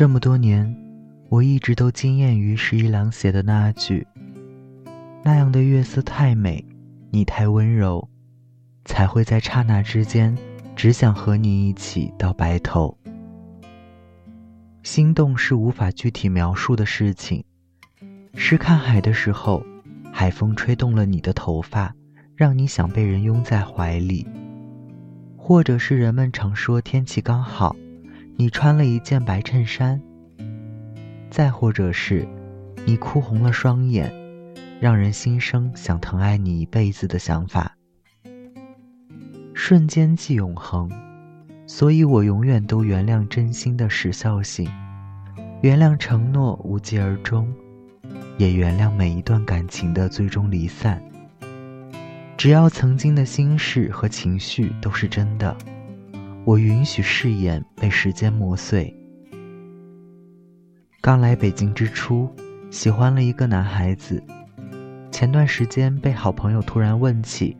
这么多年，我一直都惊艳于十一郎写的那句：“那样的月色太美，你太温柔，才会在刹那之间，只想和你一起到白头。”心动是无法具体描述的事情，是看海的时候，海风吹动了你的头发，让你想被人拥在怀里；或者是人们常说天气刚好。你穿了一件白衬衫，再或者是你哭红了双眼，让人心生想疼爱你一辈子的想法。瞬间即永恒，所以我永远都原谅真心的时效性，原谅承诺无疾而终，也原谅每一段感情的最终离散。只要曾经的心事和情绪都是真的。我允许誓言被时间磨碎。刚来北京之初，喜欢了一个男孩子。前段时间被好朋友突然问起：“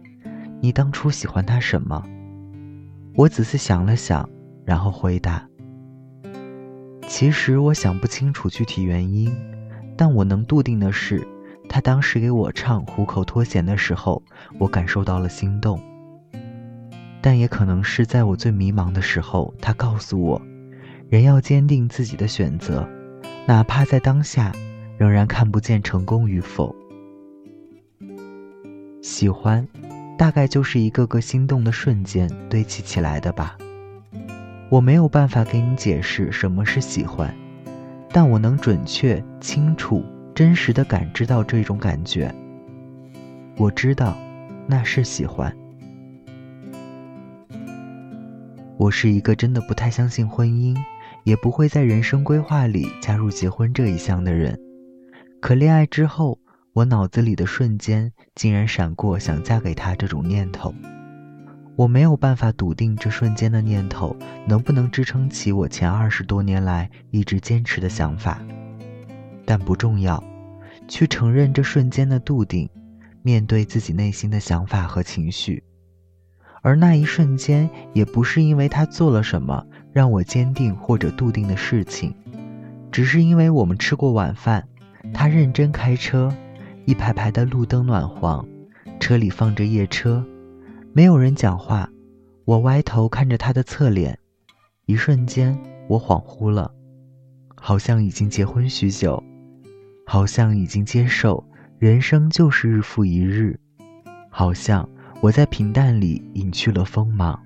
你当初喜欢他什么？”我仔细想了想，然后回答：“其实我想不清楚具体原因，但我能笃定的是，他当时给我唱《虎口脱险》的时候，我感受到了心动。”但也可能是在我最迷茫的时候，他告诉我，人要坚定自己的选择，哪怕在当下仍然看不见成功与否。喜欢，大概就是一个个心动的瞬间堆砌起来的吧。我没有办法给你解释什么是喜欢，但我能准确、清楚、真实的感知到这种感觉。我知道，那是喜欢。我是一个真的不太相信婚姻，也不会在人生规划里加入结婚这一项的人。可恋爱之后，我脑子里的瞬间竟然闪过想嫁给他这种念头。我没有办法笃定这瞬间的念头能不能支撑起我前二十多年来一直坚持的想法，但不重要。去承认这瞬间的笃定，面对自己内心的想法和情绪。而那一瞬间，也不是因为他做了什么让我坚定或者笃定的事情，只是因为我们吃过晚饭，他认真开车，一排排的路灯暖黄，车里放着夜车，没有人讲话，我歪头看着他的侧脸，一瞬间我恍惚了，好像已经结婚许久，好像已经接受人生就是日复一日，好像。我在平淡里隐去了锋芒，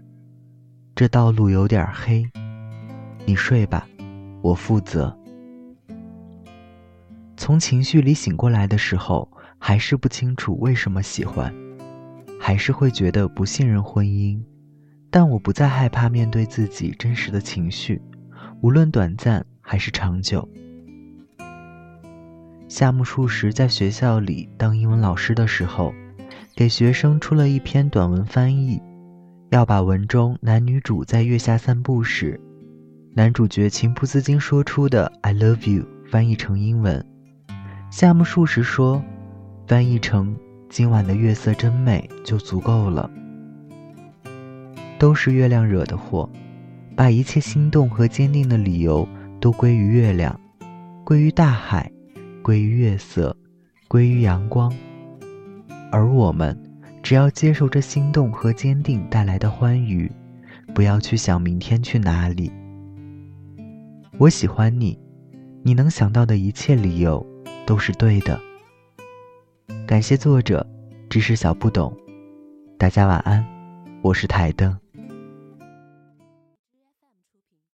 这道路有点黑，你睡吧，我负责。从情绪里醒过来的时候，还是不清楚为什么喜欢，还是会觉得不信任婚姻，但我不再害怕面对自己真实的情绪，无论短暂还是长久。夏目漱石在学校里当英文老师的时候。给学生出了一篇短文翻译，要把文中男女主在月下散步时，男主角情不自禁说出的 “I love you” 翻译成英文。夏目漱石说，翻译成“今晚的月色真美”就足够了。都是月亮惹的祸，把一切心动和坚定的理由都归于月亮，归于大海，归于月色，归于阳光。而我们，只要接受这心动和坚定带来的欢愉，不要去想明天去哪里。我喜欢你，你能想到的一切理由都是对的。感谢作者，知识小不懂。大家晚安，我是台灯。